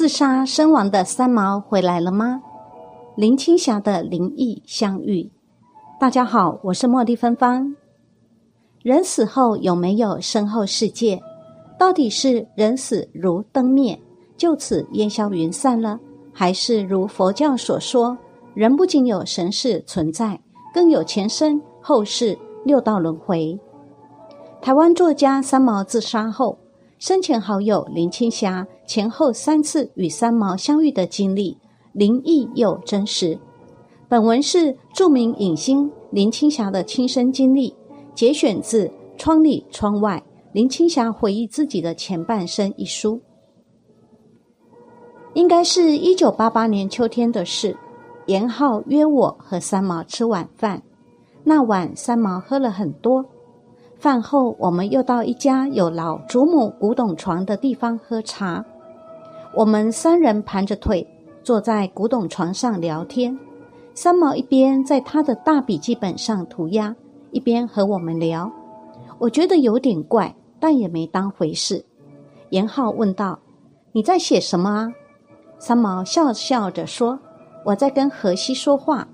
自杀身亡的三毛回来了吗？林青霞的灵异相遇。大家好，我是茉莉芬芳。人死后有没有身后世界？到底是人死如灯灭，就此烟消云散了，还是如佛教所说，人不仅有神世存在，更有前生、后世、六道轮回？台湾作家三毛自杀后。生前好友林青霞前后三次与三毛相遇的经历，灵异又真实。本文是著名影星林青霞的亲身经历，节选自《窗里窗外》，林青霞回忆自己的前半生一书。应该是一九八八年秋天的事，严浩约我和三毛吃晚饭，那晚三毛喝了很多。饭后，我们又到一家有老祖母古董床的地方喝茶。我们三人盘着腿坐在古董床上聊天。三毛一边在他的大笔记本上涂鸦，一边和我们聊。我觉得有点怪，但也没当回事。严浩问道：“你在写什么啊？”三毛笑笑着说：“我在跟荷西说话。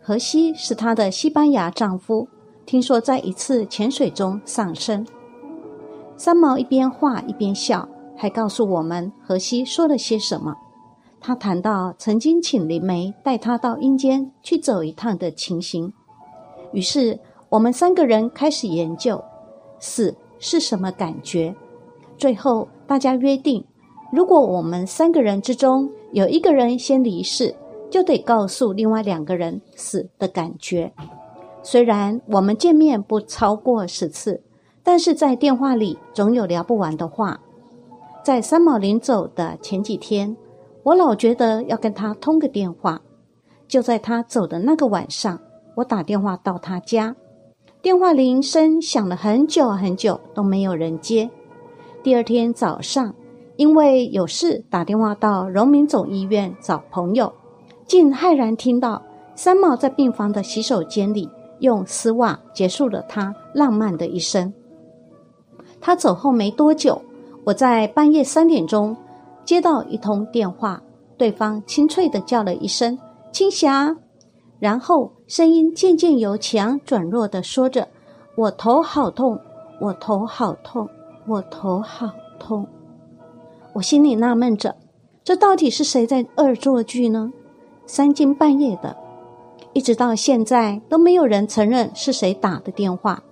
荷西是她的西班牙丈夫。”听说在一次潜水中丧生，三毛一边画一边笑，还告诉我们荷西说了些什么。他谈到曾经请灵媒带他到阴间去走一趟的情形。于是我们三个人开始研究死是什么感觉。最后大家约定，如果我们三个人之中有一个人先离世，就得告诉另外两个人死的感觉。虽然我们见面不超过十次，但是在电话里总有聊不完的话。在三毛临走的前几天，我老觉得要跟他通个电话。就在他走的那个晚上，我打电话到他家，电话铃声响了很久很久都没有人接。第二天早上，因为有事打电话到荣民总医院找朋友，竟骇然听到三毛在病房的洗手间里。用丝袜结束了他浪漫的一生。他走后没多久，我在半夜三点钟接到一通电话，对方清脆的叫了一声“青霞”，然后声音渐渐由强转弱的说着：“我头好痛，我头好痛，我头好痛。”我心里纳闷着，这到底是谁在恶作剧呢？三更半夜的。一直到现在都没有人承认是谁打的电话，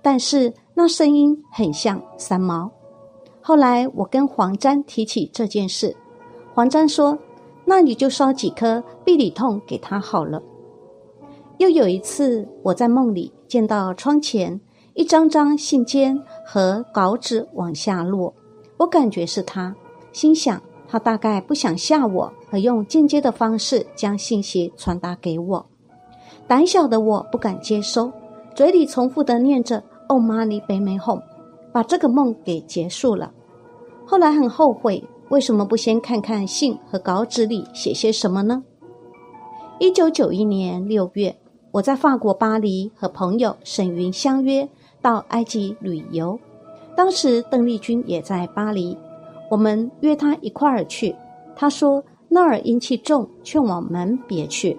但是那声音很像三毛。后来我跟黄沾提起这件事，黄沾说：“那你就烧几颗必理痛给他好了。”又有一次，我在梦里见到窗前一张张信笺和稿纸往下落，我感觉是他，心想他大概不想吓我，而用间接的方式将信息传达给我。胆小的我不敢接收，嘴里重复的念着“哦妈咪北美 home”，把这个梦给结束了。后来很后悔，为什么不先看看信和稿纸里写些什么呢？一九九一年六月，我在法国巴黎和朋友沈云相约到埃及旅游，当时邓丽君也在巴黎，我们约她一块儿去，她说那儿阴气重，劝我们别去。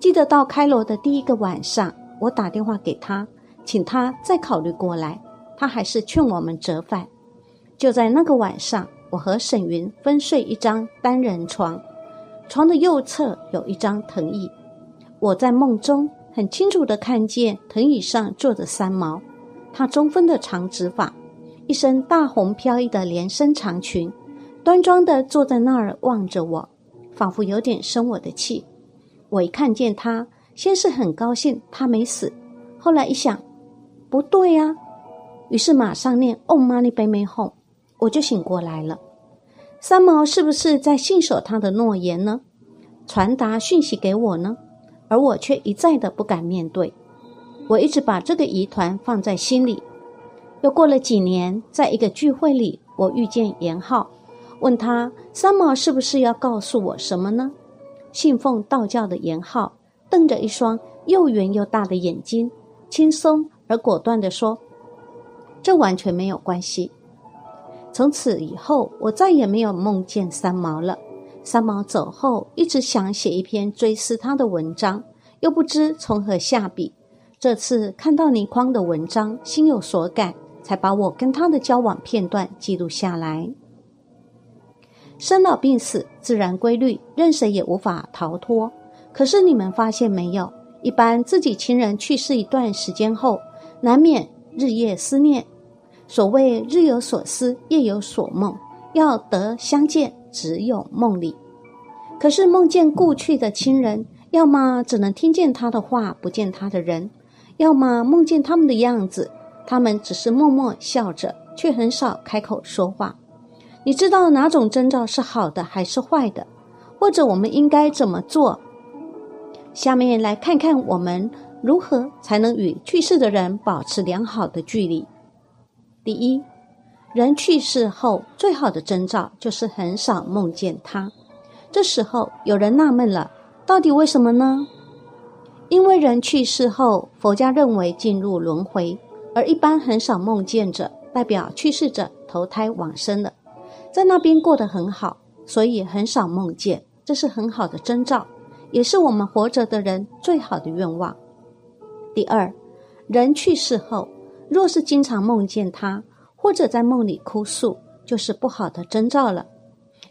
记得到开罗的第一个晚上，我打电话给她，请她再考虑过来。她还是劝我们折返。就在那个晚上，我和沈云分睡一张单人床，床的右侧有一张藤椅。我在梦中很清楚的看见藤椅上坐着三毛，她中分的长直发，一身大红飘逸的连身长裙，端庄的坐在那儿望着我，仿佛有点生我的气。我一看见他，先是很高兴他没死，后来一想，不对呀，于是马上念 “Oh money b a me home”，我就醒过来了。三毛是不是在信守他的诺言呢？传达讯息给我呢？而我却一再的不敢面对。我一直把这个疑团放在心里。又过了几年，在一个聚会里，我遇见严浩，问他三毛是不是要告诉我什么呢？信奉道教的严浩瞪着一双又圆又大的眼睛，轻松而果断地说：“这完全没有关系。”从此以后，我再也没有梦见三毛了。三毛走后，一直想写一篇追思他的文章，又不知从何下笔。这次看到倪匡的文章，心有所感，才把我跟他的交往片段记录下来。生老病死，自然规律，任谁也无法逃脱。可是你们发现没有？一般自己亲人去世一段时间后，难免日夜思念。所谓日有所思，夜有所梦，要得相见，只有梦里。可是梦见故去的亲人，要么只能听见他的话，不见他的人；要么梦见他们的样子，他们只是默默笑着，却很少开口说话。你知道哪种征兆是好的还是坏的？或者我们应该怎么做？下面来看看我们如何才能与去世的人保持良好的距离。第一，人去世后最好的征兆就是很少梦见他。这时候有人纳闷了，到底为什么呢？因为人去世后，佛家认为进入轮回，而一般很少梦见者，代表去世者投胎往生了，在那边过得很好，所以很少梦见，这是很好的征兆，也是我们活着的人最好的愿望。第二，人去世后。若是经常梦见他，或者在梦里哭诉，就是不好的征兆了。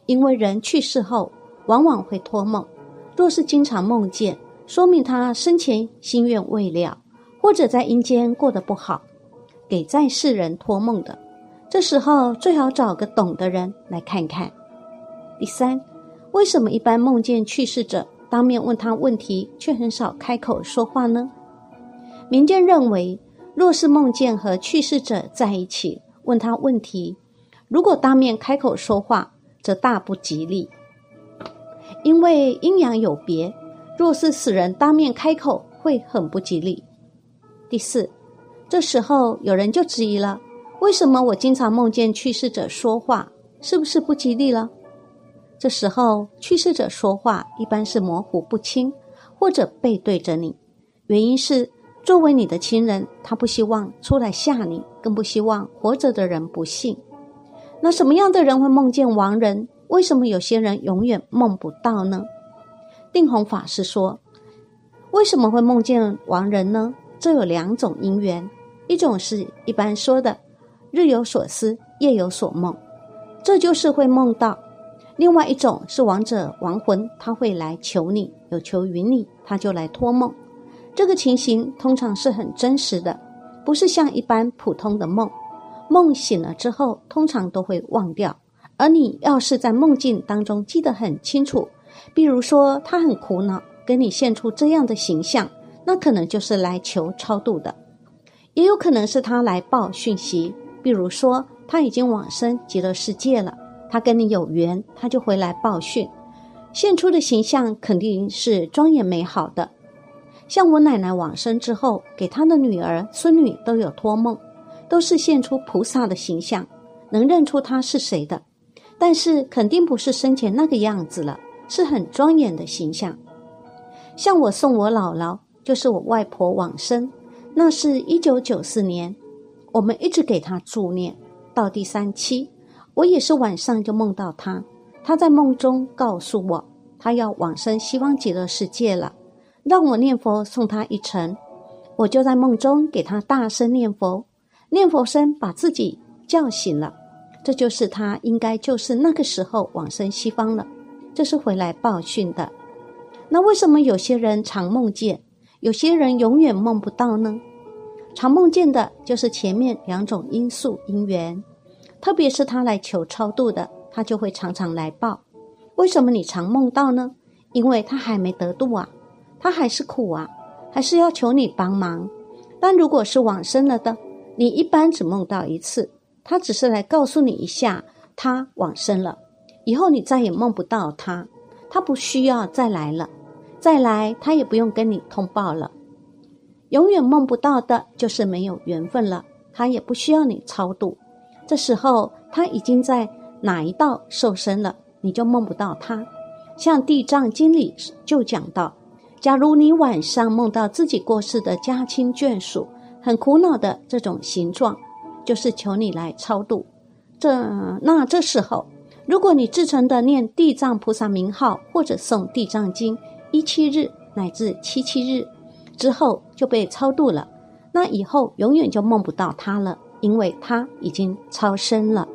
因为人去世后，往往会托梦。若是经常梦见，说明他生前心愿未了，或者在阴间过得不好，给在世人托梦的。这时候最好找个懂的人来看看。第三，为什么一般梦见去世者，当面问他问题，却很少开口说话呢？民间认为。若是梦见和去世者在一起，问他问题，如果当面开口说话，则大不吉利，因为阴阳有别。若是死人当面开口，会很不吉利。第四，这时候有人就质疑了：为什么我经常梦见去世者说话，是不是不吉利了？这时候去世者说话一般是模糊不清，或者背对着你，原因是。作为你的亲人，他不希望出来吓你，更不希望活着的人不幸。那什么样的人会梦见亡人？为什么有些人永远梦不到呢？定弘法师说：“为什么会梦见亡人呢？这有两种因缘，一种是一般说的‘日有所思，夜有所梦’，这就是会梦到；另外一种是亡者亡魂，他会来求你，有求于你，他就来托梦。”这个情形通常是很真实的，不是像一般普通的梦。梦醒了之后，通常都会忘掉。而你要是在梦境当中记得很清楚，比如说他很苦恼，跟你现出这样的形象，那可能就是来求超度的；也有可能是他来报讯息，比如说他已经往生极乐世界了，他跟你有缘，他就回来报讯，现出的形象肯定是庄严美好的。像我奶奶往生之后，给她的女儿、孙女都有托梦，都是现出菩萨的形象，能认出她是谁的。但是肯定不是生前那个样子了，是很庄严的形象。像我送我姥姥，就是我外婆往生，那是一九九四年，我们一直给她助念，到第三期，我也是晚上就梦到她，她在梦中告诉我，她要往生西方极乐世界了。让我念佛送他一程，我就在梦中给他大声念佛，念佛声把自己叫醒了。这就是他应该就是那个时候往生西方了，这是回来报讯的。那为什么有些人常梦见，有些人永远梦不到呢？常梦见的就是前面两种因素因缘，特别是他来求超度的，他就会常常来报。为什么你常梦到呢？因为他还没得度啊。他还是苦啊，还是要求你帮忙。但如果是往生了的，你一般只梦到一次，他只是来告诉你一下他往生了，以后你再也梦不到他，他不需要再来了，再来他也不用跟你通报了。永远梦不到的就是没有缘分了，他也不需要你超度。这时候他已经在哪一道受生了，你就梦不到他。像《地藏经》里就讲到。假如你晚上梦到自己过世的家亲眷属，很苦恼的这种形状，就是求你来超度。这那这时候，如果你自诚的念地藏菩萨名号，或者诵地藏经一七日乃至七七日之后就被超度了，那以后永远就梦不到他了，因为他已经超生了。